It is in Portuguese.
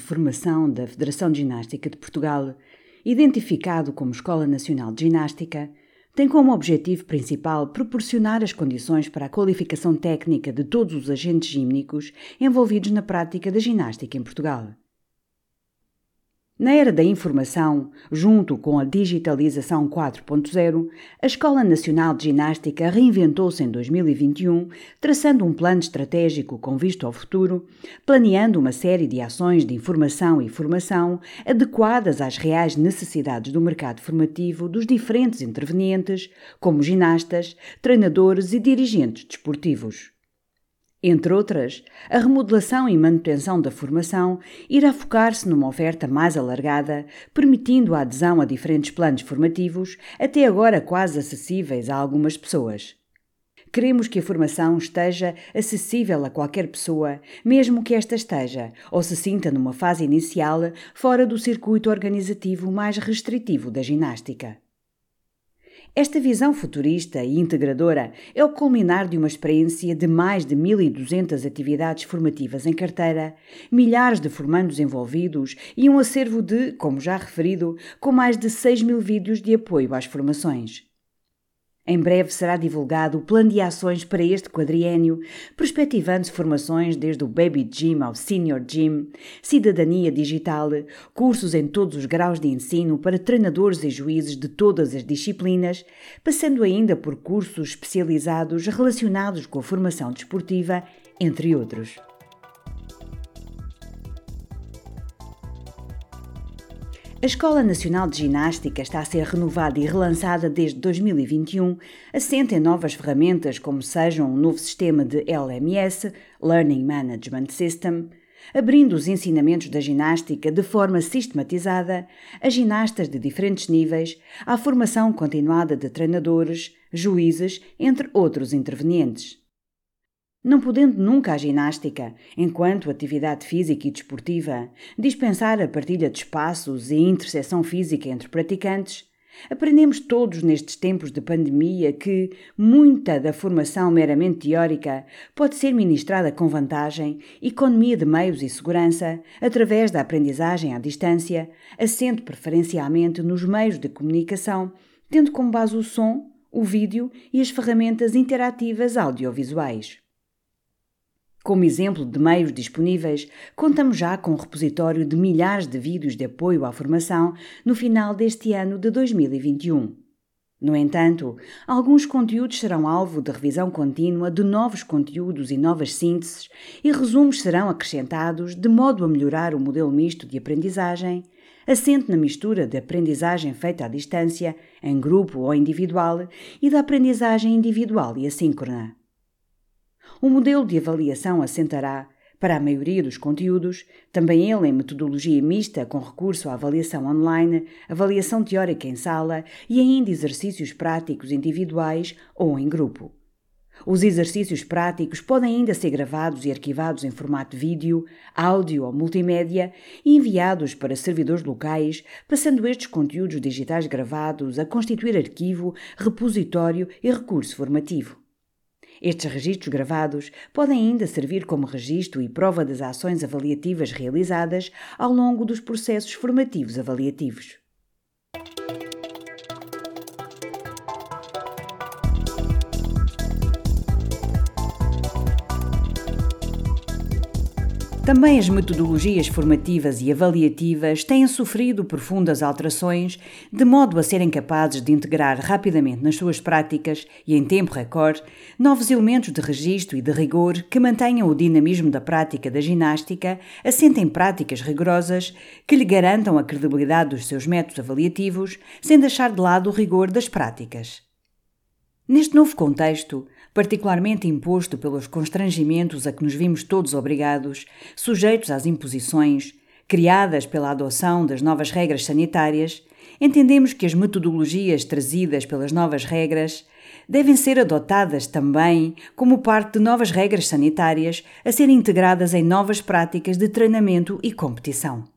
Formação da Federação de Ginástica de Portugal, identificado como Escola Nacional de Ginástica, tem como objetivo principal proporcionar as condições para a qualificação técnica de todos os agentes gímnicos envolvidos na prática da ginástica em Portugal. Na era da informação, junto com a digitalização 4.0, a Escola Nacional de Ginástica reinventou-se em 2021, traçando um plano estratégico com visto ao futuro, planeando uma série de ações de informação e formação adequadas às reais necessidades do mercado formativo dos diferentes intervenientes, como ginastas, treinadores e dirigentes desportivos. Entre outras, a remodelação e manutenção da formação irá focar-se numa oferta mais alargada, permitindo a adesão a diferentes planos formativos, até agora quase acessíveis a algumas pessoas. Queremos que a formação esteja acessível a qualquer pessoa, mesmo que esta esteja ou se sinta numa fase inicial fora do circuito organizativo mais restritivo da ginástica. Esta visão futurista e integradora é o culminar de uma experiência de mais de 1.200 atividades formativas em carteira, milhares de formandos envolvidos e um acervo de, como já referido, com mais de 6 mil vídeos de apoio às formações. Em breve será divulgado o plano de ações para este quadriênio, perspectivando formações desde o Baby Gym ao Senior Gym, cidadania digital, cursos em todos os graus de ensino para treinadores e juízes de todas as disciplinas, passando ainda por cursos especializados relacionados com a formação desportiva, entre outros. A Escola Nacional de Ginástica está a ser renovada e relançada desde 2021, assente em novas ferramentas como sejam um novo sistema de LMS, Learning Management System, abrindo os ensinamentos da ginástica de forma sistematizada a ginastas de diferentes níveis, à formação continuada de treinadores, juízes, entre outros intervenientes. Não podendo nunca a ginástica, enquanto atividade física e desportiva, dispensar a partilha de espaços e interseção física entre praticantes, aprendemos todos nestes tempos de pandemia que muita da formação meramente teórica pode ser ministrada com vantagem, economia de meios e segurança, através da aprendizagem à distância, assento preferencialmente nos meios de comunicação, tendo como base o som, o vídeo e as ferramentas interativas audiovisuais. Como exemplo de meios disponíveis, contamos já com um repositório de milhares de vídeos de apoio à formação no final deste ano de 2021. No entanto, alguns conteúdos serão alvo de revisão contínua de novos conteúdos e novas sínteses, e resumos serão acrescentados de modo a melhorar o modelo misto de aprendizagem, assente na mistura de aprendizagem feita à distância, em grupo ou individual, e da aprendizagem individual e assíncrona. O modelo de avaliação assentará, para a maioria dos conteúdos, também ele em metodologia mista com recurso à avaliação online, avaliação teórica em sala e ainda exercícios práticos individuais ou em grupo. Os exercícios práticos podem ainda ser gravados e arquivados em formato vídeo, áudio ou multimédia e enviados para servidores locais, passando estes conteúdos digitais gravados a constituir arquivo, repositório e recurso formativo. Estes registros gravados podem ainda servir como registro e prova das ações avaliativas realizadas ao longo dos processos formativos avaliativos. Também as metodologias formativas e avaliativas têm sofrido profundas alterações, de modo a serem capazes de integrar rapidamente nas suas práticas e em tempo recorde novos elementos de registro e de rigor que mantenham o dinamismo da prática da ginástica, assentem práticas rigorosas que lhe garantam a credibilidade dos seus métodos avaliativos, sem deixar de lado o rigor das práticas. Neste novo contexto, particularmente imposto pelos constrangimentos a que nos vimos todos obrigados, sujeitos às imposições, criadas pela adoção das novas regras sanitárias, entendemos que as metodologias trazidas pelas novas regras devem ser adotadas também como parte de novas regras sanitárias a serem integradas em novas práticas de treinamento e competição.